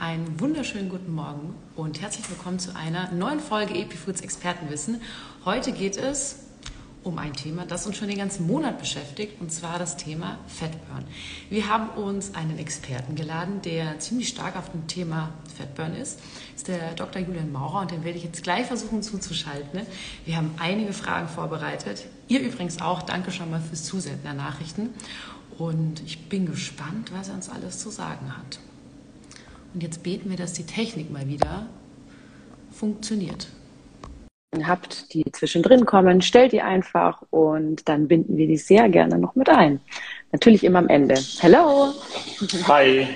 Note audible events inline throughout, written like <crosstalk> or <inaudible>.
Einen wunderschönen guten Morgen und herzlich willkommen zu einer neuen Folge Epifoods Expertenwissen. Heute geht es um ein Thema, das uns schon den ganzen Monat beschäftigt, und zwar das Thema Fatburn. Wir haben uns einen Experten geladen, der ziemlich stark auf dem Thema Fatburn ist. Das ist der Dr. Julian Maurer und den werde ich jetzt gleich versuchen zuzuschalten. Wir haben einige Fragen vorbereitet. Ihr übrigens auch. Danke schon mal fürs Zusenden der Nachrichten. Und ich bin gespannt, was er uns alles zu sagen hat. Und jetzt beten wir, dass die Technik mal wieder funktioniert. Habt, die zwischendrin kommen, stellt die einfach und dann binden wir die sehr gerne noch mit ein. Natürlich immer am Ende. Hello! Hi!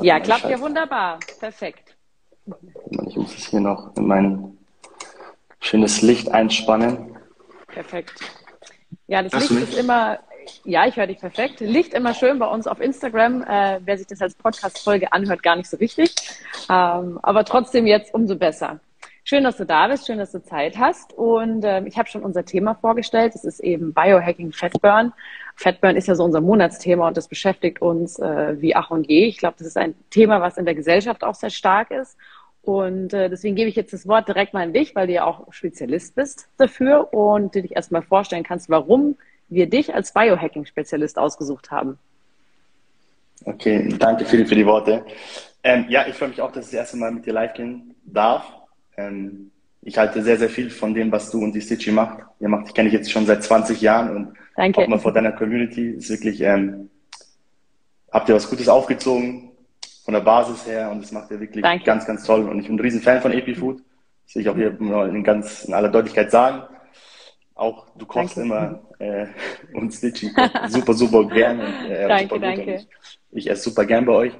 Ja, klappt ja wunderbar. Perfekt. Ich muss es hier noch in mein schönes Licht einspannen. Perfekt. Ja, das Hast Licht ist immer ja, ich höre dich perfekt. Licht immer schön bei uns auf Instagram. Äh, wer sich das als Podcast-Folge anhört, gar nicht so wichtig. Ähm, aber trotzdem jetzt umso besser. Schön, dass du da bist, schön, dass du Zeit hast. Und äh, ich habe schon unser Thema vorgestellt. Das ist eben Biohacking Fatburn. Fatburn ist ja so unser Monatsthema und das beschäftigt uns äh, wie ach und je. Ich glaube, das ist ein Thema, was in der Gesellschaft auch sehr stark ist. Und äh, deswegen gebe ich jetzt das Wort direkt mal an dich, weil du ja auch Spezialist bist dafür und du dich erstmal vorstellen kannst, warum wir dich als Biohacking-Spezialist ausgesucht haben. Okay, danke für, für die Worte. Ähm, ja, ich freue mich auch, dass ich das erste Mal mit dir live gehen darf. Ähm, ich halte sehr, sehr viel von dem, was du und die Stitchy macht. Ihr macht, ich kenne dich jetzt schon seit 20 Jahren und Danke. auch mal vor deiner Community ist wirklich, ähm, habt ihr was Gutes aufgezogen von der Basis her und das macht ihr wirklich Danke. ganz, ganz toll. Und ich bin ein riesen Fan von Epifood. Das will ich auch hier in, ganz, in aller Deutlichkeit sagen. Auch du kochst danke. immer äh, <laughs> und Stitchy kocht super, super gern. Und, äh, <laughs> danke, danke. Ich, ich, esse super gern bei euch.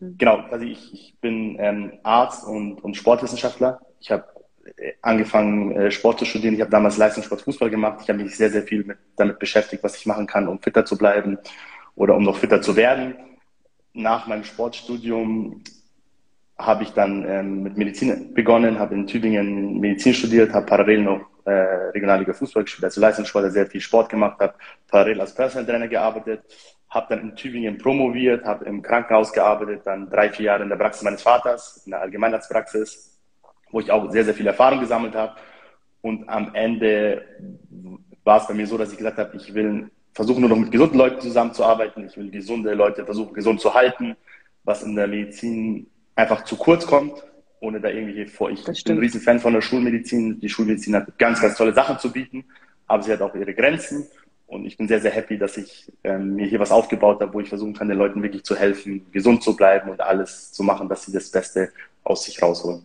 Mhm. Genau, also ich, ich bin ähm, Arzt und, und Sportwissenschaftler. Ich habe äh, angefangen, äh, Sport zu studieren. Ich habe damals Leistungssport Fußball gemacht. Ich habe mich sehr, sehr viel mit, damit beschäftigt, was ich machen kann, um fitter zu bleiben oder um noch fitter zu werden. Nach meinem Sportstudium habe ich dann ähm, mit Medizin begonnen, habe in Tübingen Medizin studiert, habe parallel noch äh, Regionalliga Fußball gespielt, also Leistungssportler, sehr viel Sport gemacht habe, parallel als Personal Trainer gearbeitet, habe dann in Tübingen promoviert, habe im Krankenhaus gearbeitet, dann drei, vier Jahre in der Praxis meines Vaters, in der Allgemeinarztpraxis, wo ich auch sehr, sehr viel Erfahrung gesammelt habe. Und am Ende war es bei mir so, dass ich gesagt habe, ich will versuchen nur noch mit gesunden Leuten zusammenzuarbeiten, ich will gesunde Leute versuchen gesund zu halten, was in der Medizin einfach zu kurz kommt ohne da irgendwie vor. Ich bin ein Riesenfan von der Schulmedizin. Die Schulmedizin hat ganz, ganz tolle Sachen zu bieten, aber sie hat auch ihre Grenzen. Und ich bin sehr, sehr happy, dass ich ähm, mir hier was aufgebaut habe, wo ich versuchen kann, den Leuten wirklich zu helfen, gesund zu bleiben und alles zu machen, dass sie das Beste aus sich rausholen.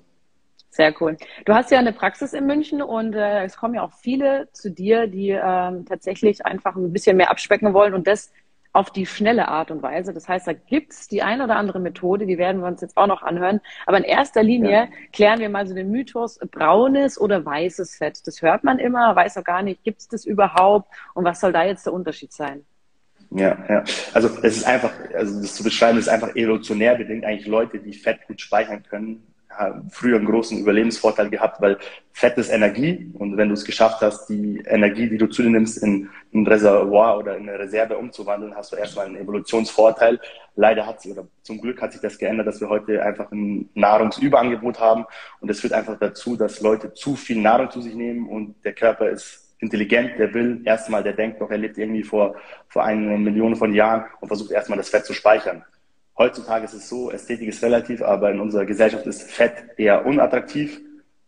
Sehr cool. Du hast ja eine Praxis in München und äh, es kommen ja auch viele zu dir, die ähm, tatsächlich einfach ein bisschen mehr abspecken wollen und das auf die schnelle Art und Weise. Das heißt, da gibt es die eine oder andere Methode, die werden wir uns jetzt auch noch anhören. Aber in erster Linie ja. klären wir mal so den Mythos braunes oder weißes Fett. Das hört man immer, weiß auch gar nicht, gibt es das überhaupt und was soll da jetzt der Unterschied sein? Ja, ja. Also es ist einfach, also das zu beschreiben, ist einfach evolutionär bedingt. Eigentlich Leute, die Fett gut speichern können, früher einen großen Überlebensvorteil gehabt, weil Fett ist Energie und wenn du es geschafft hast, die Energie, die du zu dir nimmst, in ein Reservoir oder in eine Reserve umzuwandeln, hast du erstmal einen Evolutionsvorteil. Leider hat sich, oder zum Glück hat sich das geändert, dass wir heute einfach ein Nahrungsüberangebot haben und es führt einfach dazu, dass Leute zu viel Nahrung zu sich nehmen und der Körper ist intelligent, der will erstmal, der denkt doch, er lebt irgendwie vor, vor einer Million von Jahren und versucht erstmal das Fett zu speichern. Heutzutage ist es so, Ästhetik ist relativ, aber in unserer Gesellschaft ist Fett eher unattraktiv.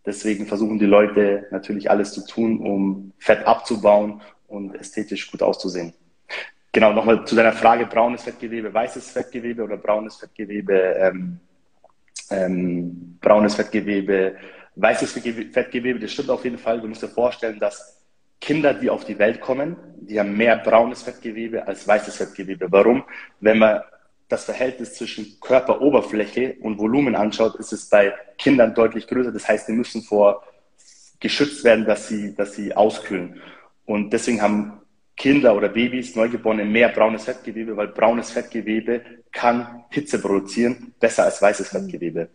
Deswegen versuchen die Leute natürlich alles zu tun, um Fett abzubauen und ästhetisch gut auszusehen. Genau, nochmal zu deiner Frage, braunes Fettgewebe, weißes Fettgewebe oder braunes Fettgewebe, ähm, ähm, braunes Fettgewebe, weißes Fettgewebe, das stimmt auf jeden Fall. Du musst dir vorstellen, dass Kinder, die auf die Welt kommen, die haben mehr braunes Fettgewebe als weißes Fettgewebe. Warum? Wenn man das Verhältnis zwischen Körperoberfläche und Volumen anschaut, ist es bei Kindern deutlich größer. Das heißt, die müssen vor geschützt werden, dass sie, dass sie auskühlen. Und deswegen haben Kinder oder Babys, Neugeborene mehr braunes Fettgewebe, weil braunes Fettgewebe kann Hitze produzieren, besser als weißes Fettgewebe.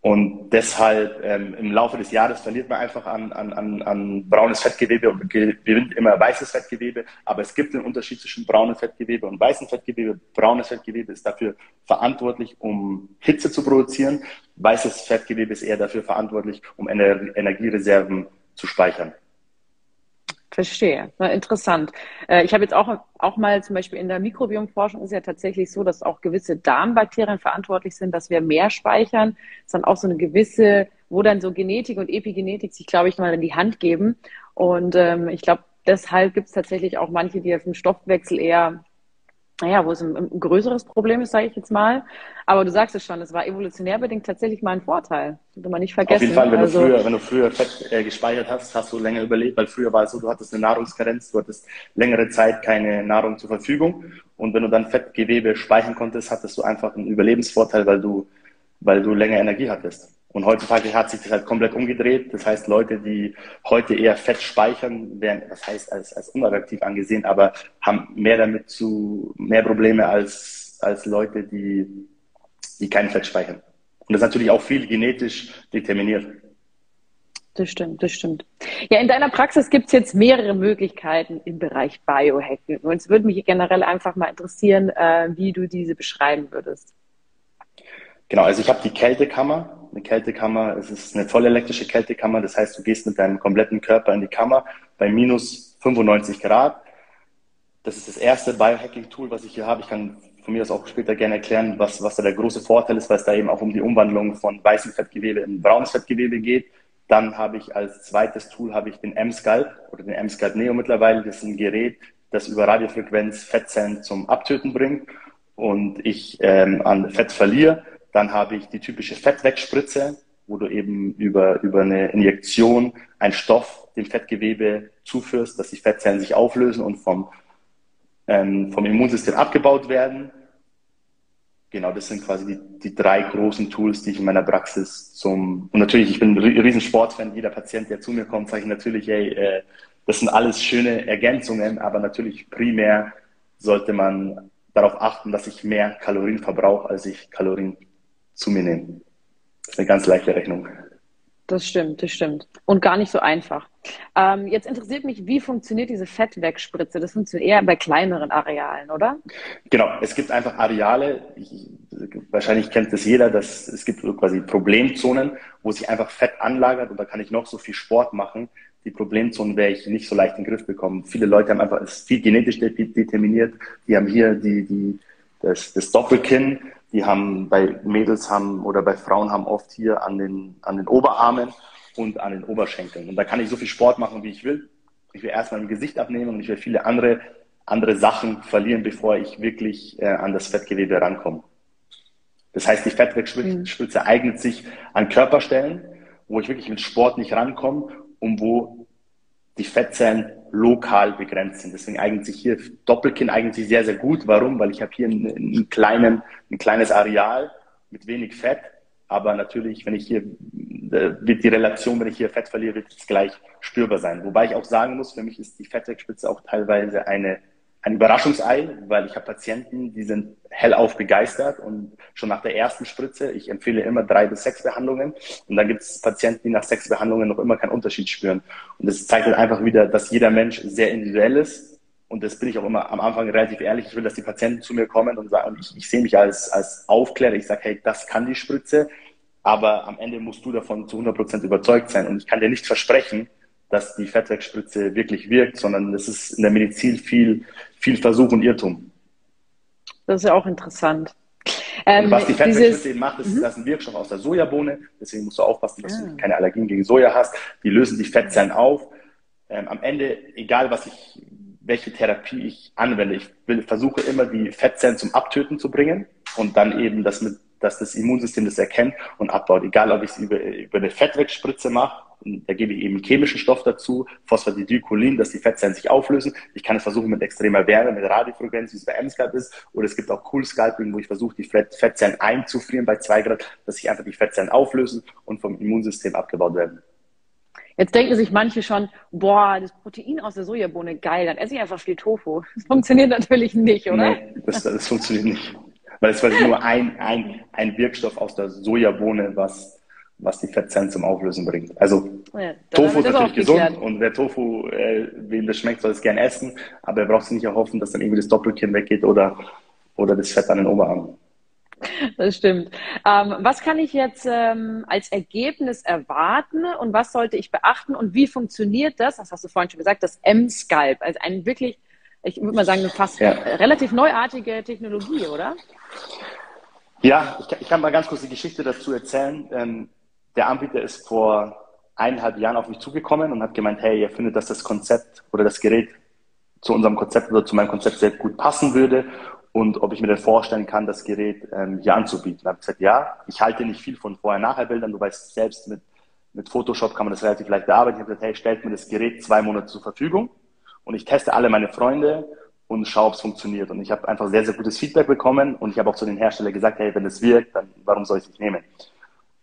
Und deshalb ähm, im Laufe des Jahres verliert man einfach an, an, an, an braunes Fettgewebe und gewinnt immer weißes Fettgewebe. Aber es gibt einen Unterschied zwischen braunem Fettgewebe und weißem Fettgewebe. Braunes Fettgewebe ist dafür verantwortlich, um Hitze zu produzieren. Weißes Fettgewebe ist eher dafür verantwortlich, um Ener Energiereserven zu speichern. Verstehe. Na, interessant. Äh, ich habe jetzt auch, auch mal zum Beispiel in der Mikrobiomforschung ist ja tatsächlich so, dass auch gewisse Darmbakterien verantwortlich sind, dass wir mehr speichern. Das ist dann auch so eine gewisse, wo dann so Genetik und Epigenetik sich, glaube ich, mal in die Hand geben. Und ähm, ich glaube, deshalb gibt es tatsächlich auch manche, die auf dem Stoffwechsel eher naja, wo es ein, ein größeres Problem ist, sage ich jetzt mal. Aber du sagst es schon, es war evolutionär bedingt tatsächlich mal ein Vorteil. Sollte man nicht vergessen. Auf jeden Fall, wenn, also, du, früher, wenn du früher Fett äh, gespeichert hast, hast du länger überlebt, weil früher war es so, du hattest eine Nahrungskarenz, du hattest längere Zeit keine Nahrung zur Verfügung. Und wenn du dann Fettgewebe speichern konntest, hattest du einfach einen Überlebensvorteil, weil du, weil du länger Energie hattest. Und heutzutage hat sich das halt komplett umgedreht. Das heißt, Leute, die heute eher Fett speichern, werden, das heißt, als, als unattraktiv angesehen, aber haben mehr damit zu, mehr Probleme als, als Leute, die, die kein Fett speichern. Und das ist natürlich auch viel genetisch determiniert. Das stimmt, das stimmt. Ja, in deiner Praxis gibt es jetzt mehrere Möglichkeiten im Bereich Biohacking. Und es würde mich generell einfach mal interessieren, äh, wie du diese beschreiben würdest. Genau, also ich habe die Kältekammer eine Kältekammer. Es ist eine voll elektrische Kältekammer. Das heißt, du gehst mit deinem kompletten Körper in die Kammer bei minus 95 Grad. Das ist das erste Biohacking-Tool, was ich hier habe. Ich kann von mir aus auch später gerne erklären, was, was da der große Vorteil ist, weil es da eben auch um die Umwandlung von weißem Fettgewebe in braunes Fettgewebe geht. Dann habe ich als zweites Tool habe ich den M-Scalp oder den M-Scalp Neo mittlerweile. Das ist ein Gerät, das über Radiofrequenz Fettzellen zum Abtöten bringt und ich ähm, an Fett verliere. Dann habe ich die typische Fettwegspritze, wo du eben über, über eine Injektion einen Stoff dem Fettgewebe zuführst, dass die Fettzellen sich auflösen und vom, ähm, vom Immunsystem abgebaut werden. Genau, das sind quasi die, die drei großen Tools, die ich in meiner Praxis zum, und natürlich, ich bin ein riesen Sportfan, jeder Patient, der zu mir kommt, sage ich natürlich, ey, äh, das sind alles schöne Ergänzungen, aber natürlich primär sollte man darauf achten, dass ich mehr Kalorien verbrauche, als ich Kalorien zu mir nehmen. Das ist eine ganz leichte Rechnung. Das stimmt, das stimmt. Und gar nicht so einfach. Ähm, jetzt interessiert mich, wie funktioniert diese Fettwegspritze? Das funktioniert eher bei kleineren Arealen, oder? Genau, es gibt einfach Areale, ich, wahrscheinlich kennt das jeder, dass es gibt quasi Problemzonen, wo sich einfach Fett anlagert und da kann ich noch so viel Sport machen. Die Problemzonen werde ich nicht so leicht in den Griff bekommen. Viele Leute haben einfach, es ist viel genetisch determiniert, die haben hier die, die, das, das Doppelkinn, die haben bei Mädels haben oder bei Frauen haben oft hier an den, an den Oberarmen und an den Oberschenkeln. Und da kann ich so viel Sport machen, wie ich will. Ich will erstmal ein Gesicht abnehmen und ich will viele andere, andere Sachen verlieren, bevor ich wirklich äh, an das Fettgewebe rankomme. Das heißt, die Fettwegspritze mhm. eignet sich an Körperstellen, wo ich wirklich mit Sport nicht rankomme und wo die Fettzellen lokal begrenzt sind. Deswegen eignet sich hier Doppelkinn eignet sich sehr, sehr gut. Warum? Weil ich habe hier einen kleinen, ein kleines Areal mit wenig Fett. Aber natürlich, wenn ich hier, äh, wird die Relation, wenn ich hier Fett verliere, wird es gleich spürbar sein. Wobei ich auch sagen muss, für mich ist die Fettwegspitze auch teilweise eine ein Überraschungsei, weil ich habe Patienten, die sind hellauf begeistert und schon nach der ersten Spritze, ich empfehle immer drei bis sechs Behandlungen und dann gibt es Patienten, die nach sechs Behandlungen noch immer keinen Unterschied spüren. Und das zeigt halt einfach wieder, dass jeder Mensch sehr individuell ist und das bin ich auch immer am Anfang relativ ehrlich. Ich will, dass die Patienten zu mir kommen und sagen, ich, ich sehe mich als, als Aufklärer. Ich sage, hey, das kann die Spritze, aber am Ende musst du davon zu 100 Prozent überzeugt sein. Und ich kann dir nicht versprechen, dass die Fettwegspritze wirklich wirkt, sondern es ist in der Medizin viel, viel Versuch und Irrtum. Das ist ja auch interessant. Ähm, was die Fettwegspritze eben macht, ist, mhm. das ist ein Wirkstoff aus der Sojabohne. Deswegen musst du aufpassen, dass ja. du ah. keine Allergien gegen Soja hast. Die lösen die Fettzellen auf. Ähm, am Ende, egal was ich, welche Therapie ich anwende, ich will, versuche immer die Fettzellen zum Abtöten zu bringen und dann eben das mit, dass das Immunsystem das erkennt und abbaut. Egal, ob ich es über, über eine Fettwegspritze mache da gebe ich eben einen chemischen Stoff dazu, Phosphatidylcholin, dass die Fettzellen sich auflösen. Ich kann es versuchen mit extremer Wärme, mit Radiofrequenz, wie es bei M-Scalp ist. Oder es gibt auch Cool Scalping, wo ich versuche, die Fettzellen einzufrieren bei zwei Grad, dass sich einfach die Fettzellen auflösen und vom Immunsystem abgebaut werden. Jetzt denken sich manche schon, boah, das Protein aus der Sojabohne, geil, dann esse ich einfach viel Tofu. <laughs> Das funktioniert natürlich nicht, oder? Nee, das, das funktioniert nicht. Weil es war nur ein, ein, ein Wirkstoff aus der Sojabohne, was was die Fettzellen zum Auflösen bringt. Also ja, Tofu ist natürlich gesund und wer Tofu, äh, wem das schmeckt, soll es gerne essen, aber er braucht sich nicht erhoffen, dass dann irgendwie das Doppelkinn weggeht oder, oder das Fett an den Oberarmen. Das stimmt. Ähm, was kann ich jetzt ähm, als Ergebnis erwarten und was sollte ich beachten und wie funktioniert das? Das hast du vorhin schon gesagt, das M-Scalp, also ein wirklich, ich würde mal sagen, eine fast ja. relativ neuartige Technologie, oder? Ja, ich, ich, kann mal ganz kurz die Geschichte dazu erzählen. Ähm, der Anbieter ist vor eineinhalb Jahren auf mich zugekommen und hat gemeint, hey, ihr findet, dass das Konzept oder das Gerät zu unserem Konzept oder zu meinem Konzept sehr gut passen würde und ob ich mir denn vorstellen kann, das Gerät ähm, hier anzubieten. Da habe ich gesagt, ja, ich halte nicht viel von Vorher-Nachher-Bildern. Du weißt selbst, mit, mit Photoshop kann man das relativ leicht bearbeiten. Ich habe gesagt, hey, stellt mir das Gerät zwei Monate zur Verfügung und ich teste alle meine Freunde und schaue, ob es funktioniert. Und ich habe einfach sehr, sehr gutes Feedback bekommen und ich habe auch zu den Herstellern gesagt, hey, wenn es wirkt, dann warum soll ich es nicht nehmen?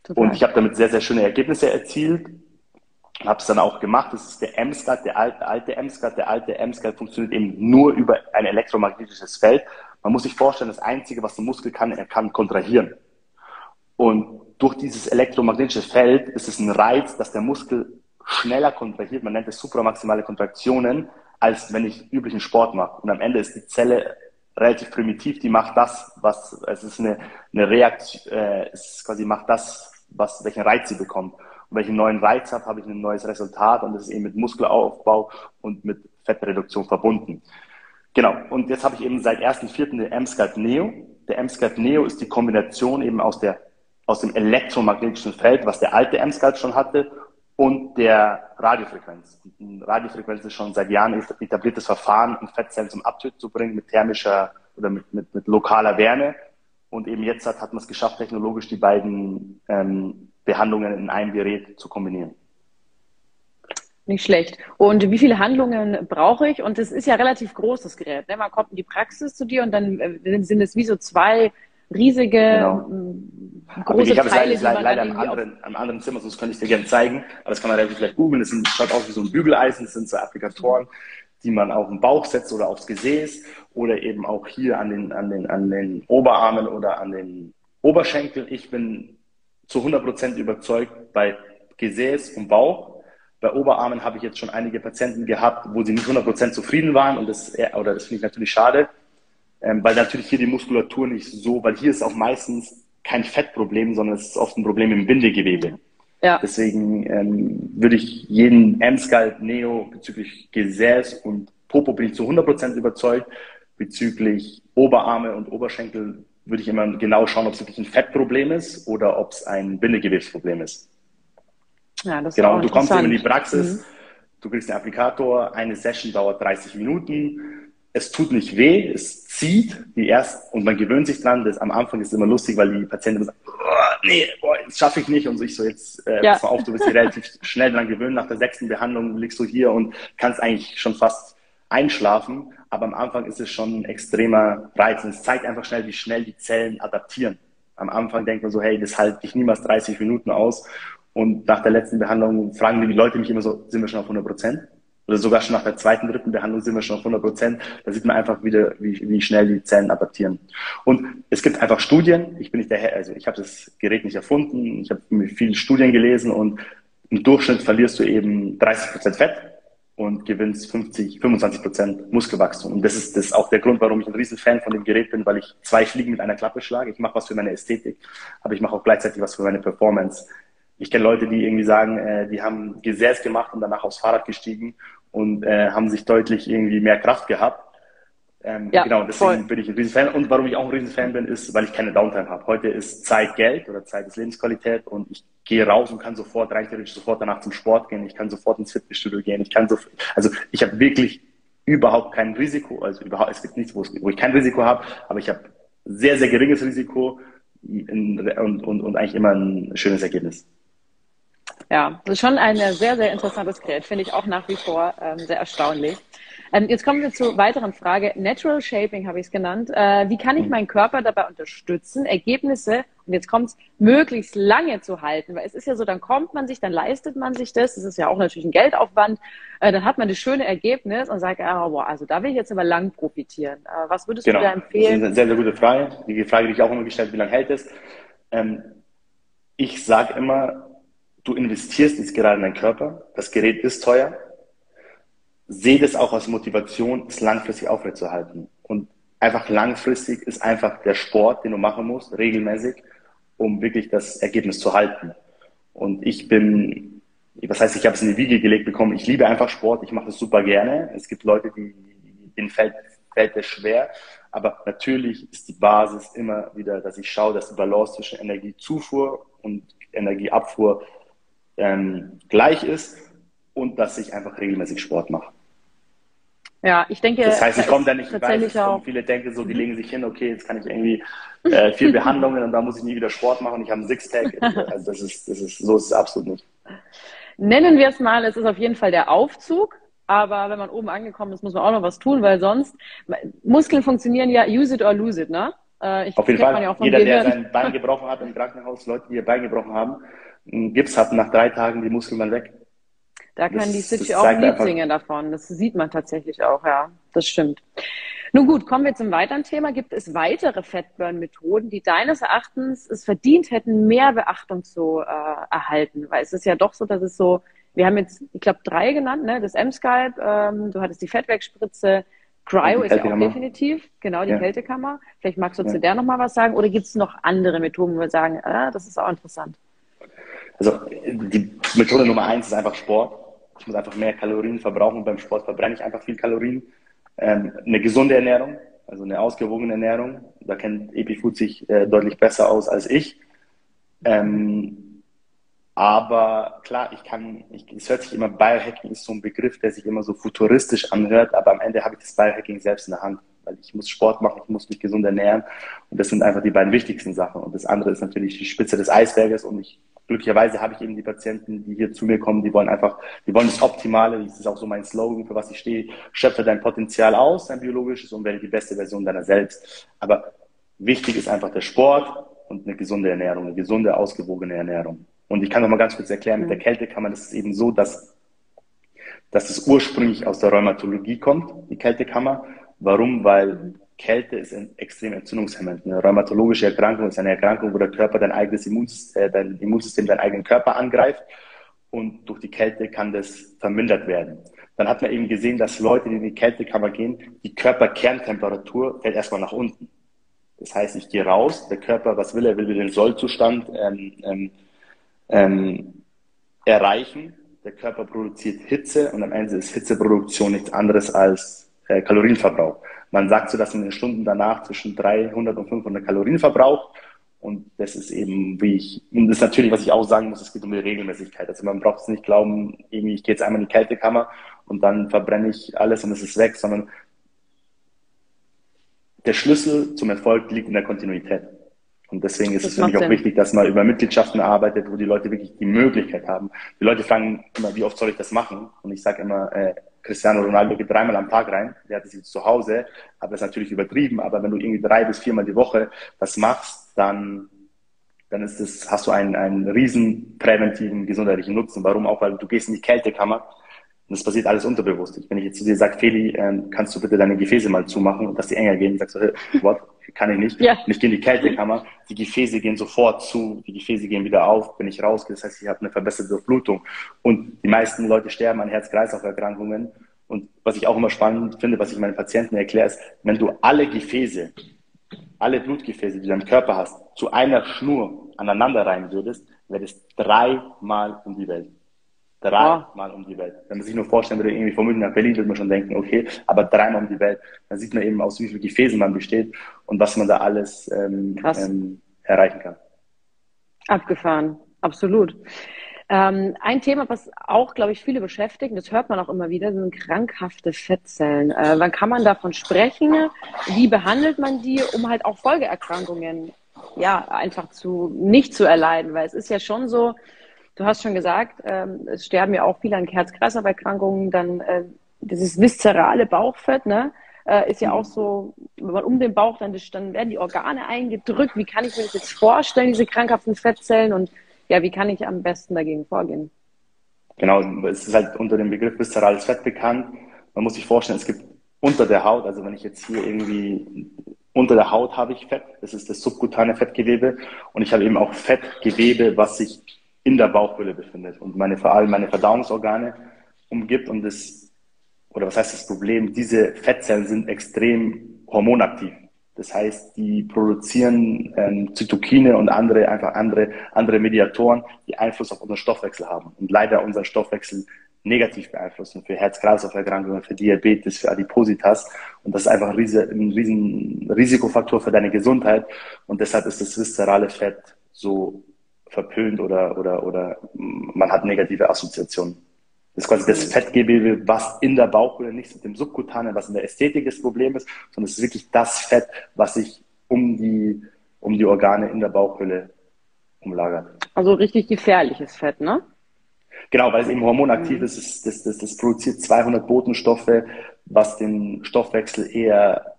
Total. Und ich habe damit sehr, sehr schöne Ergebnisse erzielt habe es dann auch gemacht. Das ist der M-Scat, der alte, alte M-Scat. Der alte M-Scat funktioniert eben nur über ein elektromagnetisches Feld. Man muss sich vorstellen, das Einzige, was der Muskel kann, er kann kontrahieren. Und durch dieses elektromagnetische Feld ist es ein Reiz, dass der Muskel schneller kontrahiert. Man nennt es supramaximale Kontraktionen, als wenn ich üblichen Sport mache. Und am Ende ist die Zelle relativ primitiv. Die macht das, was, es ist eine, eine Reaktion, äh, es quasi macht das, was, welchen Reiz sie bekommt. Und einen neuen Reiz habe, habe ich ein neues Resultat und das ist eben mit Muskelaufbau und mit Fettreduktion verbunden. Genau, und jetzt habe ich eben seit 1.4. den M-Sculpt Neo. Der M-Sculpt Neo ist die Kombination eben aus, der, aus dem elektromagnetischen Feld, was der alte M-Sculpt schon hatte, und der Radiofrequenz. Und Radiofrequenz ist schon seit Jahren ein etabliertes Verfahren, um Fettzellen zum Abtöten zu bringen mit thermischer oder mit, mit, mit lokaler Wärme. Und eben jetzt hat, hat man es geschafft, technologisch die beiden ähm, Behandlungen in einem Gerät zu kombinieren. Nicht schlecht. Und wie viele Handlungen brauche ich? Und es ist ja relativ groß, das Gerät. Ne? Man kommt in die Praxis zu dir und dann äh, sind es wie so zwei riesige genau. Ähm, große ich habe Teile, es leider, leider am, anderen, am anderen Zimmer, sonst könnte ich dir gerne zeigen. Aber das kann man relativ leicht googeln. Das sind, schaut aus wie so ein Bügeleisen. Das sind so Applikatoren, die man auf den Bauch setzt oder aufs Gesäß oder eben auch hier an den, an den, an den Oberarmen oder an den Oberschenkel. Ich bin zu 100 Prozent überzeugt bei Gesäß und Bauch bei Oberarmen habe ich jetzt schon einige Patienten gehabt, wo sie nicht 100% zufrieden waren und das, oder das finde ich natürlich schade, ähm, weil natürlich hier die Muskulatur nicht so, weil hier ist auch meistens kein Fettproblem, sondern es ist oft ein Problem im Bindegewebe. Ja. Deswegen ähm, würde ich jeden M-Scalp Neo bezüglich Gesäß und Popo bin ich zu 100% überzeugt. Bezüglich Oberarme und Oberschenkel würde ich immer genau schauen, ob es wirklich ein Fettproblem ist oder ob es ein Bindegewebsproblem ist. Ja, das genau, du kommst eben in die Praxis, mhm. du kriegst den Applikator, eine Session dauert 30 Minuten, es tut nicht weh, es zieht die erst und man gewöhnt sich dran. Das, am Anfang ist es immer lustig, weil die Patienten immer sagen, oh, nee, boah, das schaffe ich nicht und so ich so jetzt äh, ja. pass mal auf, du bist dir <laughs> relativ schnell dran gewöhnt. Nach der sechsten Behandlung liegst du hier und kannst eigentlich schon fast einschlafen. Aber am Anfang ist es schon ein extremer Reiz und es zeigt einfach schnell, wie schnell die Zellen adaptieren. Am Anfang denkt man so, hey, das halte ich niemals 30 Minuten aus. Und nach der letzten Behandlung fragen die Leute mich immer so, sind wir schon auf 100 Prozent? Oder sogar schon nach der zweiten, dritten Behandlung sind wir schon auf 100 Prozent. Da sieht man einfach wieder, wie, wie schnell die Zellen adaptieren. Und es gibt einfach Studien. Ich bin nicht der Herr, also ich habe das Gerät nicht erfunden. Ich habe viele Studien gelesen und im Durchschnitt verlierst du eben 30 Prozent Fett und gewinnst 50, 25 Prozent Muskelwachstum. Und das ist, das ist auch der Grund, warum ich ein Riesenfan von dem Gerät bin, weil ich zwei Fliegen mit einer Klappe schlage. Ich mache was für meine Ästhetik, aber ich mache auch gleichzeitig was für meine Performance ich kenne Leute, die irgendwie sagen, äh, die haben Gesäß gemacht und danach aufs Fahrrad gestiegen und äh, haben sich deutlich irgendwie mehr Kraft gehabt. Ähm, ja, genau, deswegen voll. bin ich ein Riesenfan. Und warum ich auch ein Riesenfan bin, ist, weil ich keine Downtime habe. Heute ist Zeit Geld oder Zeit ist Lebensqualität und ich gehe raus und kann sofort, rein theoretisch sofort danach zum Sport gehen. Ich kann sofort ins Fitnessstudio gehen. Ich kann so, also ich habe wirklich überhaupt kein Risiko. Also überhaupt, es gibt nichts, wo, ich kein Risiko habe, aber ich habe sehr, sehr geringes Risiko und, und, und eigentlich immer ein schönes Ergebnis. Ja, das ist schon ein sehr, sehr interessantes Gerät, finde ich auch nach wie vor ähm, sehr erstaunlich. Ähm, jetzt kommen wir zur weiteren Frage. Natural Shaping habe ich es genannt. Äh, wie kann ich mhm. meinen Körper dabei unterstützen, Ergebnisse, und jetzt kommt es, möglichst lange zu halten? Weil es ist ja so, dann kommt man sich, dann leistet man sich das. Das ist ja auch natürlich ein Geldaufwand. Äh, dann hat man das schöne Ergebnis und sagt, ah, boah, also da will ich jetzt aber lang profitieren. Äh, was würdest genau. du da empfehlen? Das ist eine sehr, sehr gute Frage. Die Frage, die ich auch immer gestellt wie lange hält es? Ähm, ich sage immer, du investierst jetzt gerade in deinen Körper, das Gerät ist teuer, sehe das auch als Motivation, es langfristig aufrechtzuerhalten. Und einfach langfristig ist einfach der Sport, den du machen musst, regelmäßig, um wirklich das Ergebnis zu halten. Und ich bin, was heißt, ich habe es in die Wiege gelegt bekommen, ich liebe einfach Sport, ich mache es super gerne. Es gibt Leute, die, denen fällt, fällt es schwer. Aber natürlich ist die Basis immer wieder, dass ich schaue, dass die Balance zwischen Energiezufuhr und Energieabfuhr ähm, gleich ist und dass ich einfach regelmäßig Sport mache. Ja, ich denke. Das heißt, ich komme da nicht weiß, Viele denken so, die mhm. legen sich hin, okay, jetzt kann ich irgendwie äh, vier Behandlungen und dann muss ich nie wieder Sport machen und ich habe einen Sixpack. <laughs> Also das ist, das ist, so ist es absolut nicht. Nennen wir es mal, es ist auf jeden Fall der Aufzug. Aber wenn man oben angekommen ist, muss man auch noch was tun, weil sonst Muskeln funktionieren ja use it or lose it, ne? Äh, ich, Auf jeden Fall. Ja Jeder, der sein Bein gebrochen hat im Krankenhaus, Leute, die ihr Bein gebrochen haben, einen Gips hatten nach drei Tagen die Muskeln mal weg. Da kann die City auch ein Lied singen davon. Das sieht man tatsächlich auch, ja. Das stimmt. Nun gut, kommen wir zum weiteren Thema. Gibt es weitere Fettburn-Methoden, die deines Erachtens es verdient hätten, mehr Beachtung zu äh, erhalten? Weil es ist ja doch so, dass es so, wir haben jetzt, ich glaube, drei genannt, ne? Das M-Skype, ähm, du hattest die Fettwegspritze, Cryo ist ja auch definitiv, genau, die ja. Kältekammer. Vielleicht magst du ja. zu der nochmal was sagen oder gibt es noch andere Methoden, wo wir sagen, ah, das ist auch interessant? Also die Methode Nummer eins ist einfach Sport. Ich muss einfach mehr Kalorien verbrauchen. Beim Sport verbrenne ich einfach viel Kalorien. Ähm, eine gesunde Ernährung, also eine ausgewogene Ernährung. Da kennt EpiFood sich äh, deutlich besser aus als ich. Ähm, aber klar, ich kann, ich, es hört sich immer, Biohacking ist so ein Begriff, der sich immer so futuristisch anhört, aber am Ende habe ich das Biohacking selbst in der Hand, weil ich muss Sport machen, ich muss mich gesund ernähren und das sind einfach die beiden wichtigsten Sachen. Und das andere ist natürlich die Spitze des Eisberges und ich glücklicherweise habe ich eben die Patienten, die hier zu mir kommen, die wollen einfach, die wollen das Optimale, das ist auch so mein Slogan, für was ich stehe, schöpfe dein Potenzial aus, dein biologisches und werde die beste Version deiner selbst. Aber wichtig ist einfach der Sport und eine gesunde Ernährung, eine gesunde, ausgewogene Ernährung. Und ich kann noch mal ganz kurz erklären, mit der Kältekammer, das ist eben so, dass, dass es ursprünglich aus der Rheumatologie kommt, die Kältekammer. Warum? Weil Kälte ist extrem entzündungshemmend. Eine rheumatologische Erkrankung ist eine Erkrankung, wo der Körper dein eigenes Immunsystem, äh, dein Immunsystem, deinen eigenen Körper angreift und durch die Kälte kann das vermindert werden. Dann hat man eben gesehen, dass Leute, die in die Kältekammer gehen, die Körperkerntemperatur fällt erstmal nach unten. Das heißt, ich gehe raus, der Körper, was will er? Will den Sollzustand ähm, ähm, ähm, erreichen. Der Körper produziert Hitze und am Ende ist Hitzeproduktion nichts anderes als äh, Kalorienverbrauch. Man sagt so, dass man in den Stunden danach zwischen 300 und 500 Kalorien verbraucht. Und das ist eben, wie ich, und das ist natürlich, was ich auch sagen muss, es geht um die Regelmäßigkeit. Also man braucht es nicht glauben, irgendwie, ich gehe jetzt einmal in die Kältekammer und dann verbrenne ich alles und es ist weg, sondern der Schlüssel zum Erfolg liegt in der Kontinuität. Und deswegen ist das es für mich auch Sinn. wichtig, dass man über Mitgliedschaften arbeitet, wo die Leute wirklich die Möglichkeit haben. Die Leute fragen immer, wie oft soll ich das machen? Und ich sage immer, äh, Cristiano Ronaldo geht dreimal am Tag rein, der hat es jetzt zu Hause, aber das ist natürlich übertrieben, aber wenn du irgendwie drei bis viermal die Woche das machst, dann, dann ist das, hast du einen, einen riesen präventiven gesundheitlichen Nutzen. Warum auch? Weil du gehst in die Kältekammer, und das passiert alles unterbewusst. Wenn ich jetzt zu dir sage, Feli, ähm, kannst du bitte deine Gefäße mal zumachen und dass die enger gehen, sagst du, hey, what? Kann ich nicht. Ja. Und ich gehe in die Kältekammer, die Gefäße gehen sofort zu, die Gefäße gehen wieder auf, wenn ich rausgehe. Das heißt, ich habe eine verbesserte Durchblutung. Und die meisten Leute sterben an Herz-Kreislauf-Erkrankungen. Und was ich auch immer spannend finde, was ich meinen Patienten erkläre, ist, wenn du alle Gefäße, alle Blutgefäße, die du im Körper hast, zu einer Schnur aneinander rein würdest, wäre das dreimal um die Welt. Dreimal um die Welt. Wenn man sich nur vorstellen würde, irgendwie von München nach Berlin, würde man schon denken, okay, aber dreimal um die Welt. Dann sieht man eben, aus wie vielen Gefäßen man besteht und was man da alles ähm, ähm, erreichen kann. Abgefahren, absolut. Ähm, ein Thema, was auch, glaube ich, viele beschäftigt, das hört man auch immer wieder, sind krankhafte Fettzellen. Äh, wann kann man davon sprechen? Wie behandelt man die, um halt auch Folgeerkrankungen ja einfach zu nicht zu erleiden? Weil es ist ja schon so, Du hast schon gesagt, ähm, es sterben ja auch viele an Herz-Kreislauf-Erkrankungen, dann äh, dieses viszerale Bauchfett, ne? Äh, ist ja auch so, wenn man um den Bauch, dann, dann werden die Organe eingedrückt. Wie kann ich mir das jetzt vorstellen, diese krankhaften Fettzellen? Und ja, wie kann ich am besten dagegen vorgehen? Genau, es ist halt unter dem Begriff viszerales Fett bekannt. Man muss sich vorstellen, es gibt unter der Haut, also wenn ich jetzt hier irgendwie unter der Haut habe ich Fett, das ist das subkutane Fettgewebe und ich habe eben auch Fettgewebe, was sich in der Bauchhöhle befindet und meine, vor allem meine Verdauungsorgane umgibt und das, oder was heißt das Problem, diese Fettzellen sind extrem hormonaktiv. Das heißt, die produzieren ähm, Zytokine und andere, einfach andere, andere Mediatoren, die Einfluss auf unseren Stoffwechsel haben und leider unseren Stoffwechsel negativ beeinflussen für Herz-Kreislauf-Erkrankungen, für Diabetes, für Adipositas. Und das ist einfach ein riesen, ein riesen Risikofaktor für deine Gesundheit. Und deshalb ist das viszerale Fett so verpönt oder, oder, oder man hat negative Assoziationen. Das ist quasi das Fettgewebe, was in der Bauchhöhle, nicht mit dem Subkutanen, was in der Ästhetik das Problem ist, sondern es ist wirklich das Fett, was sich um die, um die Organe in der Bauchhöhle umlagert. Also richtig gefährliches Fett, ne? Genau, weil es eben hormonaktiv mhm. ist, das, das, das produziert 200 Botenstoffe, was den Stoffwechsel eher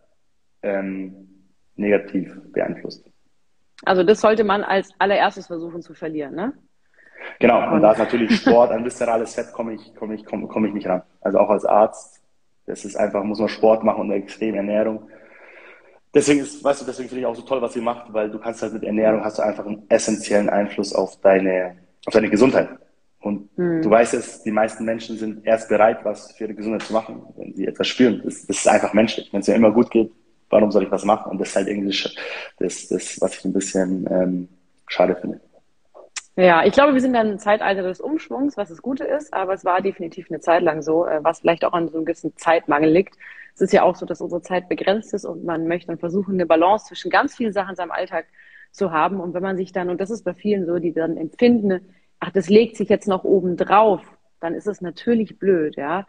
ähm, negativ beeinflusst. Also das sollte man als allererstes versuchen zu verlieren, ne? Genau, und da ist natürlich Sport, an <laughs> viszerales Fett komme ich, komme ich, komme, komme ich nicht ran. Also auch als Arzt, das ist einfach, muss man Sport machen und eine extreme Ernährung. Deswegen ist, weißt du, deswegen finde ich auch so toll, was ihr macht, weil du kannst halt mit Ernährung hast du einfach einen essentiellen Einfluss auf deine, auf deine Gesundheit. Und hm. du weißt es, die meisten Menschen sind erst bereit, was für ihre Gesundheit zu machen, wenn sie etwas spüren. Das, das ist einfach menschlich. Wenn es mir immer gut geht, warum soll ich was machen? Und das ist halt irgendwie das, das was ich ein bisschen ähm, schade finde. Ja, ich glaube, wir sind in einem Zeitalter des Umschwungs, was das Gute ist, aber es war definitiv eine Zeit lang so, äh, was vielleicht auch an so einem gewissen Zeitmangel liegt. Es ist ja auch so, dass unsere Zeit begrenzt ist und man möchte dann versuchen, eine Balance zwischen ganz vielen Sachen in seinem Alltag zu haben. Und wenn man sich dann, und das ist bei vielen so, die dann empfinden, ach, das legt sich jetzt noch oben drauf, dann ist es natürlich blöd, ja.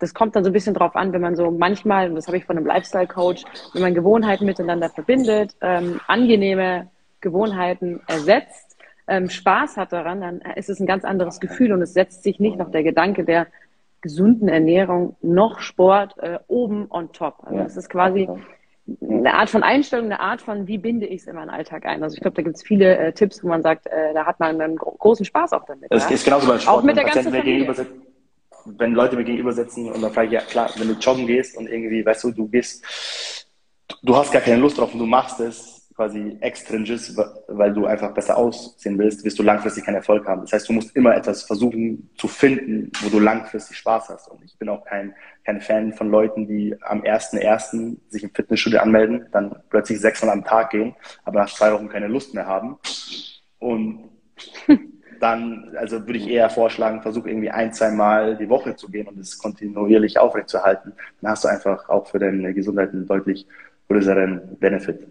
Das kommt dann so ein bisschen drauf an, wenn man so manchmal, und das habe ich von einem Lifestyle-Coach, wenn man Gewohnheiten miteinander verbindet, ähm, angenehme Gewohnheiten ersetzt, ähm, Spaß hat daran, dann ist es ein ganz anderes Gefühl und es setzt sich nicht noch der Gedanke der gesunden Ernährung noch Sport äh, oben on top. Also es ist quasi eine Art von Einstellung, eine Art von, wie binde ich es in meinen Alltag ein. Also ich glaube, da gibt es viele äh, Tipps, wo man sagt, äh, da hat man einen großen Spaß auch damit. Das ja? ist genauso beim Sport. Auch mit der ganzen Familie. Wenn Leute mir gegenüber sitzen und dann frage ich, ja klar, wenn du joggen gehst und irgendwie, weißt du, du gehst, du hast gar keine Lust drauf und du machst es, quasi extrinsisch, weil du einfach besser aussehen willst, wirst du langfristig keinen Erfolg haben. Das heißt, du musst immer etwas versuchen zu finden, wo du langfristig Spaß hast. Und ich bin auch kein, kein Fan von Leuten, die am 1.1. sich im Fitnessstudio anmelden, dann plötzlich sechsmal am Tag gehen, aber nach zwei Wochen keine Lust mehr haben. Und <laughs> dann, also würde ich eher vorschlagen, versuch irgendwie ein, zwei Mal die Woche zu gehen und es kontinuierlich aufrechtzuerhalten. Dann hast du einfach auch für deine Gesundheit einen deutlich größeren Benefit.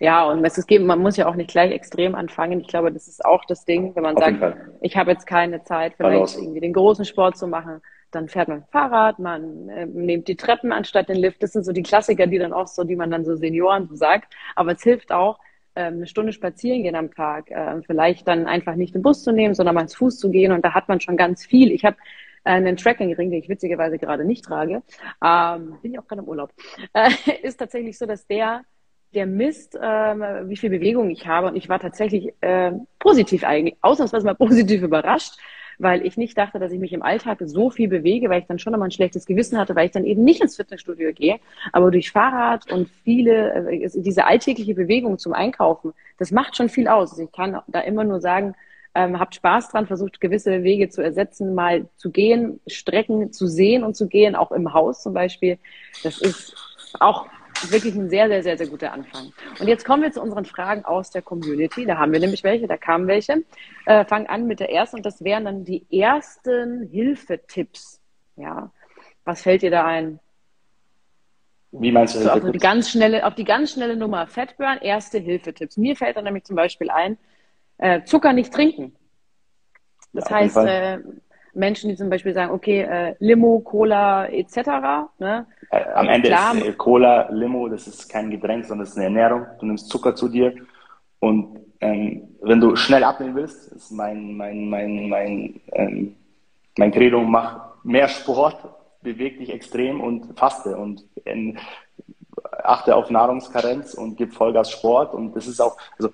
Ja, und es geben, man muss ja auch nicht gleich extrem anfangen. Ich glaube, das ist auch das Ding, wenn man Auf sagt, ich habe jetzt keine Zeit, vielleicht irgendwie den großen Sport zu machen, dann fährt man Fahrrad, man äh, nimmt die Treppen anstatt den Lift. Das sind so die Klassiker, die dann auch so, die man dann so Senioren so sagt. Aber es hilft auch, eine Stunde spazieren gehen am Tag, äh, vielleicht dann einfach nicht den Bus zu nehmen, sondern mal zu Fuß zu gehen. Und da hat man schon ganz viel. Ich habe einen Tracking-Ring, den ich witzigerweise gerade nicht trage, ähm, bin ich auch gerade im Urlaub, <laughs> äh, ist tatsächlich so, dass der der misst, ähm, wie viel Bewegung ich habe. Und ich war tatsächlich äh, positiv eigentlich, ausnahmsweise mal positiv überrascht, weil ich nicht dachte, dass ich mich im Alltag so viel bewege, weil ich dann schon immer ein schlechtes Gewissen hatte, weil ich dann eben nicht ins Fitnessstudio gehe. Aber durch Fahrrad und viele, äh, diese alltägliche Bewegung zum Einkaufen, das macht schon viel aus. Also ich kann da immer nur sagen, ähm, habt Spaß dran, versucht gewisse Wege zu ersetzen, mal zu gehen, Strecken zu sehen und zu gehen, auch im Haus zum Beispiel. Das ist auch wirklich ein sehr, sehr, sehr, sehr guter Anfang. Und jetzt kommen wir zu unseren Fragen aus der Community. Da haben wir nämlich welche, da kamen welche. Äh, fang an mit der ersten und das wären dann die ersten Hilfetipps. Ja, was fällt dir da ein? Wie meinst du so, auf, die ganz schnelle, auf die ganz schnelle Nummer Fatburn, erste Hilfetipps. Mir fällt da nämlich zum Beispiel ein, äh, Zucker nicht trinken. Das ja, heißt, äh, Menschen, die zum Beispiel sagen, okay, äh, Limo, Cola etc. Ne? Äh, am Ende Klar, ist äh, Cola, Limo, das ist kein Getränk, sondern das ist eine Ernährung. Du nimmst Zucker zu dir und ähm, wenn du schnell abnehmen willst, ist mein, mein, mein, mein, ähm, mein Credo, mach mehr Sport, beweg dich extrem und faste und ähm, achte auf Nahrungskarenz und gib Vollgas Sport und das ist auch, also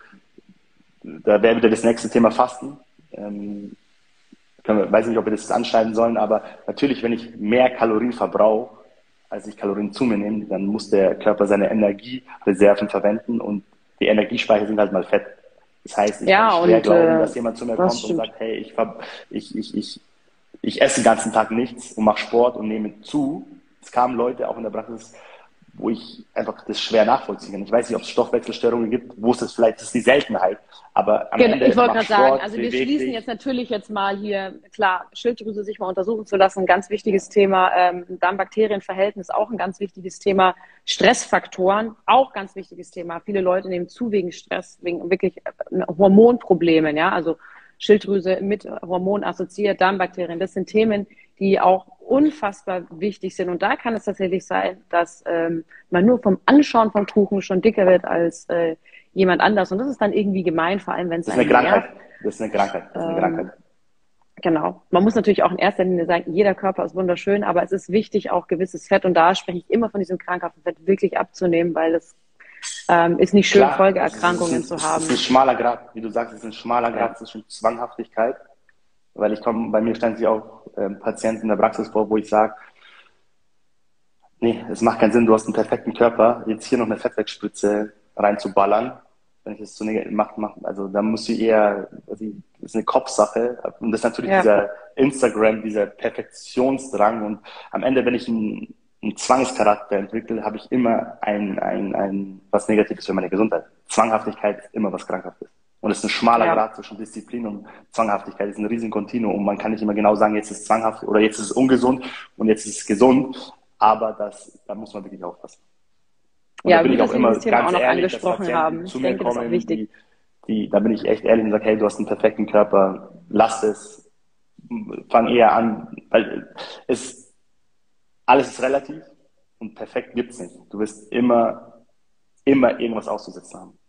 da wäre wieder das nächste Thema Fasten. Ähm, können weiß nicht, ob wir das anschneiden sollen, aber natürlich, wenn ich mehr Kalorien verbrauche, als ich Kalorien zu mir nehme, dann muss der Körper seine Energiereserven verwenden und die Energiespeicher sind halt mal Fett. Das heißt, ich ja, kann schwer und, glauben, äh, dass jemand zu mir kommt stimmt. und sagt, hey, ich, ich, ich, ich, ich esse den ganzen Tag nichts und mache Sport und nehme zu. Es kamen Leute auch in der Praxis, wo ich einfach das schwer nachvollziehen kann. Ich weiß nicht, ob es Stoffwechselstörungen gibt, wo es das vielleicht das ist die Seltenheit, aber am Genau, Ende ich wollte gerade sagen, also wir schließen dich. jetzt natürlich jetzt mal hier, klar, Schilddrüse sich mal untersuchen zu lassen, ein ganz wichtiges Thema, ähm, Darm-Bakterien-Verhältnis auch ein ganz wichtiges Thema, Stressfaktoren auch ganz wichtiges Thema. Viele Leute nehmen zu wegen Stress, wegen wirklich äh, Hormonproblemen, ja, also Schilddrüse mit Hormon assoziiert, Darmbakterien, das sind Themen, die auch unfassbar wichtig sind. Und da kann es tatsächlich sein, dass ähm, man nur vom Anschauen vom Kuchen schon dicker wird als äh, jemand anders. Und das ist dann irgendwie gemein, vor allem wenn es Das ist eine Krankheit. nervt. Das ist eine Krankheit. Das ist eine Ähm, Krankheit. Genau. Man muss natürlich auch in erster Linie sagen, jeder Körper ist wunderschön, aber es ist wichtig, auch gewisses Fett, und da spreche ich immer von diesem krankhaften Fett wirklich abzunehmen, weil es ähm, ist nicht schön, Klar, Folgeerkrankungen es ist, zu es haben. ist ein schmaler Grad, wie du sagst, es ist ein schmaler Grad Ja. zwischen Zwanghaftigkeit, weil ich komme, bei mir stellen sich auch ähm, Patienten in der Praxis vor, wo ich sage, nee, es macht keinen Sinn, du hast einen perfekten Körper, jetzt hier noch eine Fettwegspritze reinzuballern, wenn ich das so negativ mache, mach, also da muss ich eher, also, das ist eine Kopfsache und das ist natürlich Ja. dieser Instagram, dieser Perfektionsdrang und am Ende, wenn ich einen, einen Zwangscharakter entwickle, habe ich immer ein, ein, ein, was Negatives für meine Gesundheit. Zwanghaftigkeit ist immer was Krankhaftes. Und es ist ein schmaler Ja. Grad zwischen Disziplin und Zwanghaftigkeit. Es ist ein riesen Kontinuum. Man kann nicht immer genau sagen, jetzt ist es zwanghaft oder jetzt ist es ungesund und jetzt ist es gesund. Aber das, da muss man wirklich aufpassen. Und Ja, da bin gut, ich auch immer Thema ganz auch noch ehrlich, dass angesprochen Patienten haben. zu Ich mir denke, das ist auch wichtig. Die, die, da bin ich echt ehrlich und sage, hey, du hast einen perfekten Körper, lass es, fang eher an, weil es, alles ist relativ und perfekt gibt's nicht. Du wirst immer, immer irgendwas auszusetzen haben.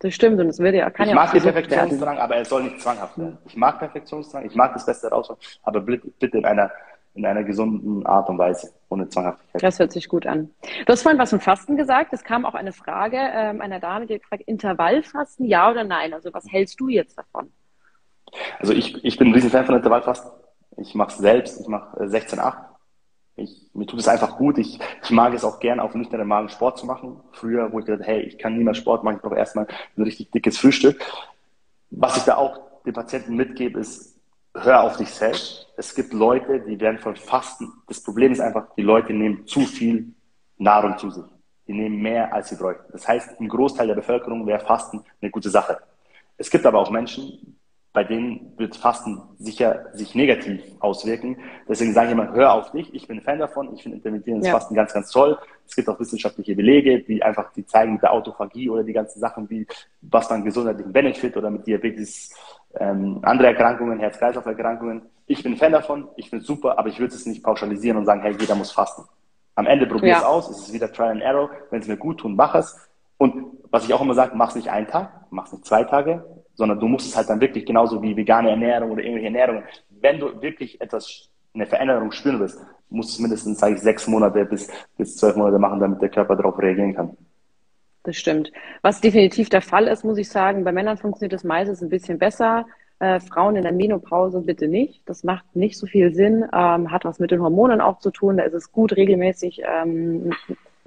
Das stimmt, und es würde ja, kann ich ja mag den werden. Perfektionsdrang, aber er soll nicht zwanghaft werden. Ich mag Perfektionsdrang, ich mag das Beste rausholen, aber bitte, in einer, in einer gesunden Art und Weise, ohne Zwanghaftigkeit. Das hört sich gut an. Du hast vorhin was vom Fasten gesagt. Es kam auch eine Frage ähm, einer Dame, die hat gefragt, Intervallfasten, ja oder nein? Also was hältst du jetzt davon? Also ich, ich bin ein riesen Fan von Intervallfasten. Ich mache es selbst, ich mache äh, 16,8. Ich, mir tut es einfach gut. Ich, ich mag es auch gern auf nüchternen Magen Sport zu machen. Früher, wo ich gedacht, hey, ich kann niemals Sport machen, ich brauche erstmal ein richtig dickes Frühstück. Was ich da auch den Patienten mitgebe, ist, hör auf dich selbst. Es gibt Leute, die werden von Fasten. Das Problem ist einfach, die Leute nehmen zu viel Nahrung zu sich. Die nehmen mehr, als sie bräuchten. Das heißt, im Großteil der Bevölkerung wäre Fasten eine gute Sache. Es gibt aber auch Menschen, bei denen wird Fasten sicher sich negativ auswirken. Deswegen sage ich immer, hör auf dich. Ich bin ein Fan davon. Ich finde intermittierendes Ja. Fasten ganz, ganz toll. Es gibt auch wissenschaftliche Belege, die einfach, die zeigen mit der Autophagie oder die ganzen Sachen, wie, was man gesundheitlichen Benefit oder mit Diabetes, ähm, andere Erkrankungen, Herz-Kreislauf-Erkrankungen. Ich bin ein Fan davon. Ich finde es super, aber ich würde es nicht pauschalisieren und sagen, hey, jeder muss fasten. Am Ende probier es Ja. aus. Es ist wieder Trial and Error. Wenn es mir gut tut, mach es. Und was ich auch immer sage, mach es nicht einen Tag, mach es nicht zwei Tage, sondern du musst es halt dann wirklich genauso wie vegane Ernährung oder irgendwelche Ernährungen. Wenn du wirklich etwas, eine Veränderung spüren willst, musst du es mindestens, sage ich, sechs Monate bis, bis zwölf Monate machen, damit der Körper darauf reagieren kann. Das stimmt. Was definitiv der Fall ist, muss ich sagen, bei Männern funktioniert das meistens ein bisschen besser. Äh, Frauen in der Menopause bitte nicht. Das macht nicht so viel Sinn, ähm, hat was mit den Hormonen auch zu tun. Da ist es gut, regelmäßig ähm,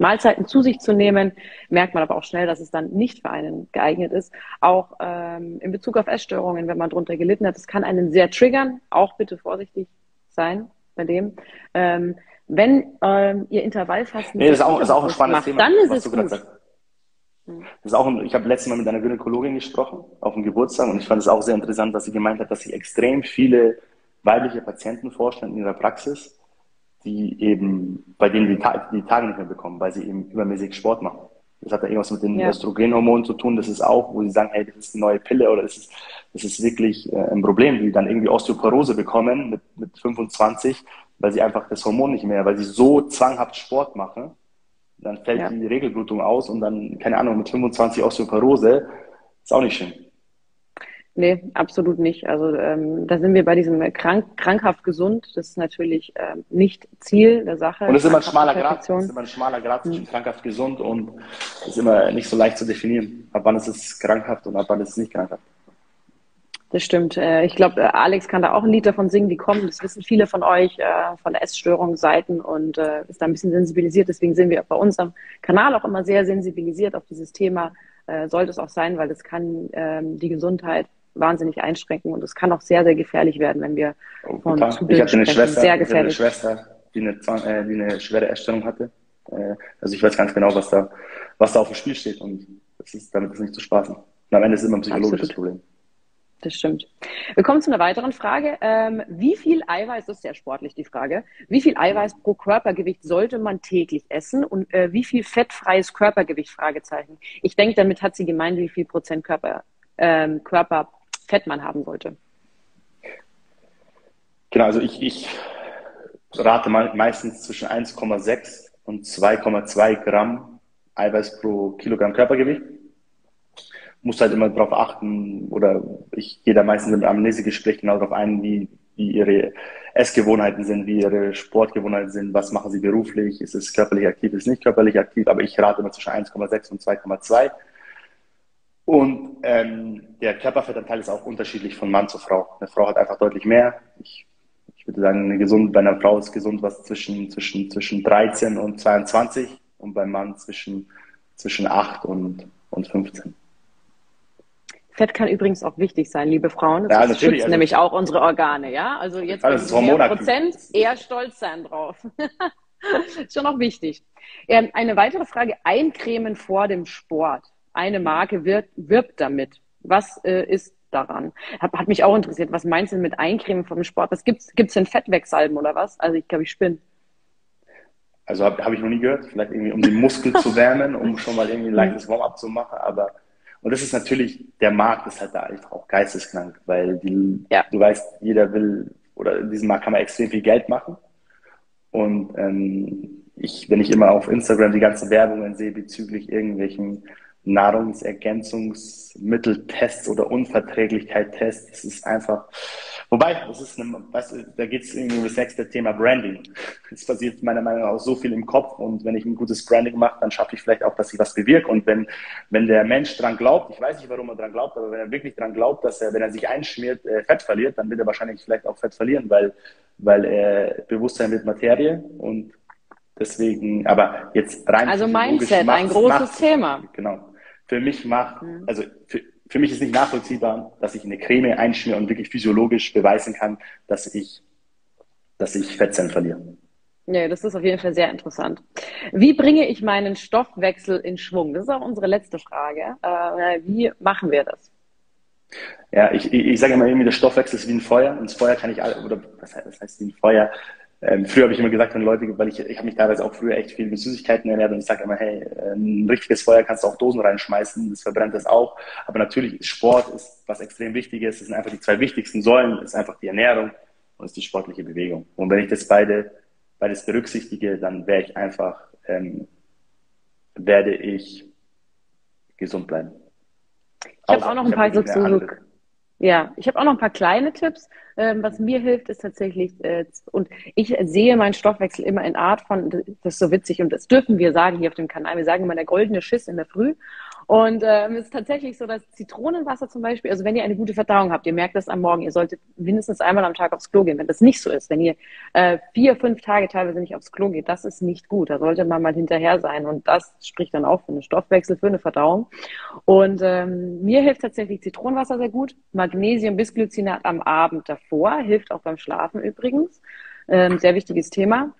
Mahlzeiten zu sich zu nehmen. Merkt man aber auch schnell, dass es dann nicht für einen geeignet ist. Auch ähm, in Bezug auf Essstörungen, wenn man darunter gelitten hat, das kann einen sehr triggern. Auch bitte vorsichtig sein bei dem. Ähm, wenn ähm, ihr Intervallfasten Nee, das ist auch, ist auch ein spannendes macht, Thema, dann ist es gut. sagst. Das ist auch ein, ich habe letztes Mal mit einer Gynäkologin gesprochen auf dem Geburtstag und ich fand es auch sehr interessant, dass sie gemeint hat, dass sich extrem viele weibliche Patienten vorstellen in ihrer Praxis, die eben, bei denen die, Ta die Tage nicht mehr bekommen, weil sie eben übermäßig Sport machen. Das hat ja irgendwas mit den Ja. Östrogenhormonen zu tun. Das ist auch, wo sie sagen, hey, das ist die neue Pille oder das ist, das ist wirklich äh, ein Problem, die dann irgendwie Osteoporose bekommen mit, mit 25, weil sie einfach das Hormon nicht mehr, weil sie so zwanghaft Sport machen, dann fällt Ja. die Regelblutung aus und dann, keine Ahnung, mit 25 Osteoporose ist auch nicht schön. Nee, absolut nicht. Also ähm, da sind wir bei diesem krank, krankhaft gesund. Das ist natürlich ähm, nicht Ziel der Sache. Und es ist immer ein schmaler Grad, es ist immer ein schmaler Grad zwischen Mhm. krankhaft gesund und ist immer nicht so leicht zu definieren. Ab wann ist es krankhaft und ab wann ist es nicht krankhaft. Das stimmt. Äh, ich glaube, äh, Alex kann da auch ein Lied davon singen, die kommen. Das wissen viele von euch äh, von Essstörungen, Seiten und ist da ein bisschen sensibilisiert. Deswegen sind wir bei unserem Kanal auch immer sehr sensibilisiert auf dieses Thema. Sollte es auch sein, weil das kann ähm, die Gesundheit wahnsinnig einschränken und es kann auch sehr, sehr gefährlich werden, wenn wir oh, von zu Ich hatte eine Schwester, sehr gefährlich. eine Schwester, die eine, äh, die eine schwere Essstörung hatte. Äh, also ich weiß ganz genau, was da, was da auf dem Spiel steht und das ist, damit ist nicht zu spaßen. Und am Ende ist es immer ein psychologisches Absolut. Problem. Das stimmt. Wir kommen zu einer weiteren Frage. Ähm, wie viel Eiweiß, das ist sehr sportlich die Frage, wie viel Eiweiß pro Körpergewicht sollte man täglich essen und äh, wie viel fettfreies Körpergewicht? Fragezeichen. Ich denke, damit hat sie gemeint, wie viel Prozent Körper, ähm, Körperfett man haben sollte. Genau, also ich, ich rate meistens zwischen 1,6 und 2,2 Gramm Eiweiß pro Kilogramm Körpergewicht muss halt immer darauf achten, oder ich gehe da meistens im Amnesiegespräch genau darauf ein, wie, wie ihre Essgewohnheiten sind, wie ihre Sportgewohnheiten sind, was machen sie beruflich, ist es körperlich aktiv, ist es nicht körperlich aktiv, aber ich rate immer zwischen 1,6 und 2,2. Und ähm, der Körperfettanteil ist auch unterschiedlich von Mann zu Frau. Eine Frau hat einfach deutlich mehr. Ich, ich würde sagen, eine gesund, bei einer Frau ist gesund was zwischen, zwischen, zwischen 13 und 22 und beim Mann zwischen, zwischen 8 und, und 15. Fett kann übrigens auch wichtig sein, liebe Frauen. Das ja, schützt also, nämlich auch unsere Organe, ja? Also jetzt also Prozent eher stolz sein drauf. ist <laughs> schon auch wichtig. Ähm, eine weitere Frage, Eincremen vor dem Sport. Eine Marke wird, wirbt damit. Was äh, ist daran? Hat, hat mich auch interessiert. Was meinst du mit Eincremen vor dem Sport? Was gibt's? Gibt's denn Fettwegsalben oder was? Also ich glaube, ich spinne. Also habe hab ich noch nie gehört. Vielleicht irgendwie, um den Muskel zu wärmen, um schon mal irgendwie ein leichtes Warm-up zu machen. Aber und das ist natürlich, der Markt ist halt da einfach auch geisteskrank, weil die, ja. du weißt, jeder will, oder in diesem Markt kann man extrem viel Geld machen. Und ähm, ich, wenn ich immer auf Instagram die ganzen Werbungen sehe bezüglich irgendwelchen Nahrungsergänzungsmitteltests oder Unverträglichkeit-Tests, das ist einfach, Wobei, das ist eine, weißt du, da geht es irgendwie um das nächste Thema Branding. Es passiert meiner Meinung nach auch so viel im Kopf und wenn ich ein gutes Branding mache, dann schaffe ich vielleicht auch, dass ich was bewirke. Und wenn, wenn der Mensch dran glaubt, ich weiß nicht, warum er dran glaubt, aber wenn er wirklich dran glaubt, dass er, wenn er sich einschmiert, äh, Fett verliert, dann wird er wahrscheinlich vielleicht auch Fett verlieren, weil, weil er Bewusstsein wird Materie und deswegen, aber jetzt rein. Also Mindset, ein großes Thema. Genau. Für mich macht, mhm. also für, für mich ist nicht nachvollziehbar, dass ich eine Creme einschmiere und wirklich physiologisch beweisen kann, dass ich, dass ich Fettzellen verliere. Nee, das ist auf jeden Fall sehr interessant. Wie bringe ich meinen Stoffwechsel in Schwung? Das ist auch unsere letzte Frage. Äh, wie machen wir das? Ja, ich, ich, ich sage immer irgendwie, der Stoffwechsel ist wie ein Feuer. Und das Feuer kann ich, oder was heißt, was heißt wie ein Feuer? Ähm, früher habe ich immer gesagt, wenn Leute, weil ich, ich habe mich teilweise auch früher echt viel mit Süßigkeiten ernährt und ich sage immer, hey, ein richtiges Feuer kannst du auch Dosen reinschmeißen, das verbrennt das auch. Aber natürlich, Sport ist was extrem Wichtiges. Das sind einfach die zwei wichtigsten Säulen, ist einfach die Ernährung und ist die sportliche Bewegung. Und wenn ich das beide, beides berücksichtige, dann wäre ich einfach, ähm, werde ich gesund bleiben. Ich habe auch noch ein paar so, ja, ich habe auch noch ein paar kleine Tipps. Ähm, was mir hilft, ist tatsächlich, äh, und ich sehe meinen Stoffwechsel immer in Art von, das ist so witzig und das dürfen wir sagen hier auf dem Kanal, wir sagen immer der goldene Schiss in der Früh. Und ähm, es ist tatsächlich so, dass Zitronenwasser zum Beispiel, also wenn ihr eine gute Verdauung habt, ihr merkt das am Morgen, ihr solltet mindestens einmal am Tag aufs Klo gehen. Wenn das nicht so ist, wenn ihr äh, vier, fünf Tage teilweise nicht aufs Klo geht, das ist nicht gut. Da sollte man mal hinterher sein. Und das spricht dann auch für einen Stoffwechsel, für eine Verdauung. Und ähm, mir hilft tatsächlich Zitronenwasser sehr gut. Magnesium bis Glycinat am Abend davor, hilft auch beim Schlafen übrigens. Ähm, sehr wichtiges Thema.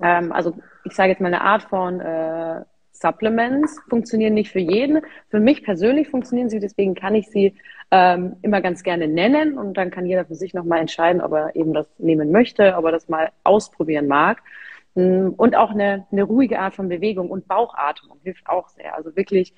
Ähm, also ich sage jetzt mal eine Art von äh, Supplements funktionieren nicht für jeden. Für mich persönlich funktionieren sie, deswegen kann ich sie ähm, immer ganz gerne nennen und dann kann jeder für sich nochmal entscheiden, ob er eben das nehmen möchte, ob er das mal ausprobieren mag. Mm, und auch eine, eine ruhige Art von Bewegung und Bauchatmung hilft auch sehr. Also wirklich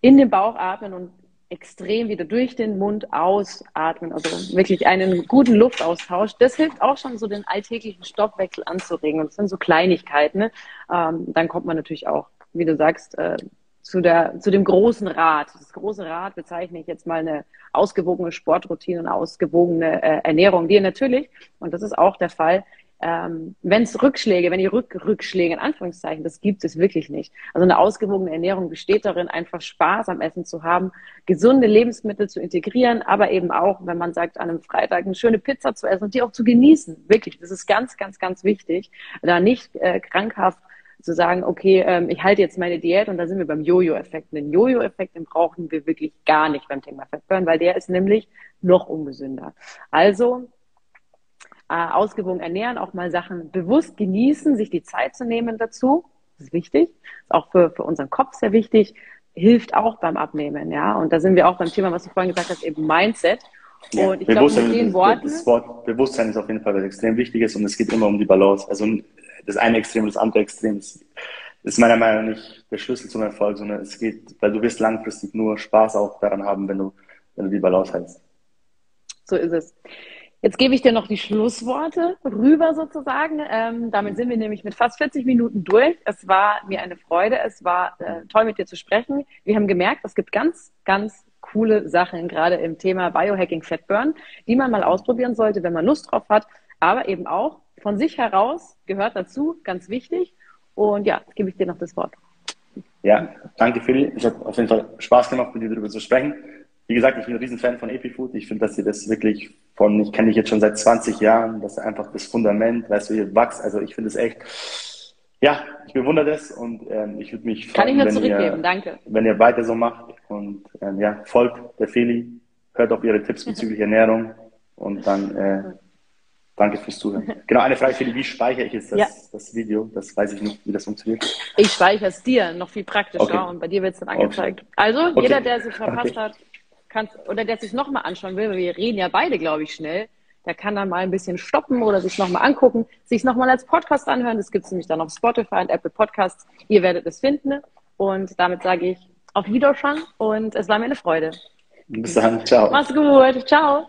in den Bauch atmen und extrem wieder durch den Mund ausatmen, also wirklich einen guten Luftaustausch. Das hilft auch schon, so den alltäglichen Stoffwechsel anzuregen. Und das sind so Kleinigkeiten. Ne? Ähm, dann kommt man natürlich auch wie du sagst, äh, zu, der, zu dem großen Rad. Das große Rad bezeichne ich jetzt mal eine ausgewogene Sportroutine, eine ausgewogene äh, Ernährung, die natürlich, und das ist auch der Fall, ähm, wenn es Rückschläge, wenn die Rück Rückschläge in Anführungszeichen, das gibt es wirklich nicht. Also eine ausgewogene Ernährung besteht darin, einfach Spaß am Essen zu haben, gesunde Lebensmittel zu integrieren, aber eben auch, wenn man sagt, an einem Freitag eine schöne Pizza zu essen und die auch zu genießen. Wirklich, das ist ganz, ganz, ganz wichtig, da nicht äh, krankhaft zu sagen, okay, ähm, ich halte jetzt meine Diät und da sind wir beim Jojo-Effekt. Den Jojo-Effekt, den brauchen wir wirklich gar nicht beim Thema Fettburn, weil der ist nämlich noch ungesünder. Also äh, ausgewogen ernähren, auch mal Sachen bewusst genießen, sich die Zeit zu nehmen dazu. Das ist wichtig. Ist auch für, für unseren Kopf sehr wichtig. Hilft auch beim Abnehmen, ja. Und da sind wir auch beim Thema, was du vorhin gesagt hast, eben Mindset. Ja, und ich glaube, mit den Worten. Das Wort Bewusstsein ist auf jeden Fall was extrem Wichtiges und es geht immer um die Balance. Also das eine Extrem und das andere Extrem ist, ist meiner Meinung nach nicht der Schlüssel zum Erfolg, sondern es geht, weil du wirst langfristig nur Spaß auch daran haben, wenn du, wenn du die Balance hältst. So ist es. Jetzt gebe ich dir noch die Schlussworte rüber sozusagen. Ähm, damit sind wir nämlich mit fast 40 Minuten durch. Es war mir eine Freude. Es war äh, toll, mit dir zu sprechen. Wir haben gemerkt, es gibt ganz, ganz coole Sachen, gerade im Thema Biohacking Fatburn, die man mal ausprobieren sollte, wenn man Lust drauf hat. Aber eben auch von sich heraus gehört dazu, ganz wichtig. Und ja, jetzt gebe ich dir noch das Wort. Ja, danke Philly. Es hat auf jeden Fall Spaß gemacht, mit dir darüber zu sprechen. Wie gesagt, ich bin ein Riesenfan von EpiFood. Ich finde, dass sie das wirklich von, ich kenne dich jetzt schon seit 20 Jahren, das ist einfach das Fundament, weißt du, ihr wächst. Also ich finde es echt, ja, ich bewundere das und ähm, ich würde mich freuen, wenn, ihr, Danke. wenn ihr weiter so macht und ähm, ja, folgt der Feli, hört auf ihre Tipps <laughs> bezüglich Ernährung und dann äh, danke fürs Zuhören. <laughs> Genau, eine Frage, Feli, wie speichere ich jetzt das, ja. das Video? Das weiß ich nicht, wie das funktioniert. Ich speichere es dir, noch viel praktischer okay. und bei dir wird es dann angezeigt. Okay. Also, okay. jeder, der es verpasst hat, kannst, oder der sich nochmal anschauen will, weil wir reden ja beide, glaube ich, schnell, der kann dann mal ein bisschen stoppen oder sich nochmal angucken, sich nochmal als Podcast anhören. Das gibt es nämlich dann auf Spotify und Apple Podcasts. Ihr werdet es finden. Und damit sage ich auf Wiedersehen und es war mir eine Freude. Bis dann. Ciao. Mach's gut. Ciao.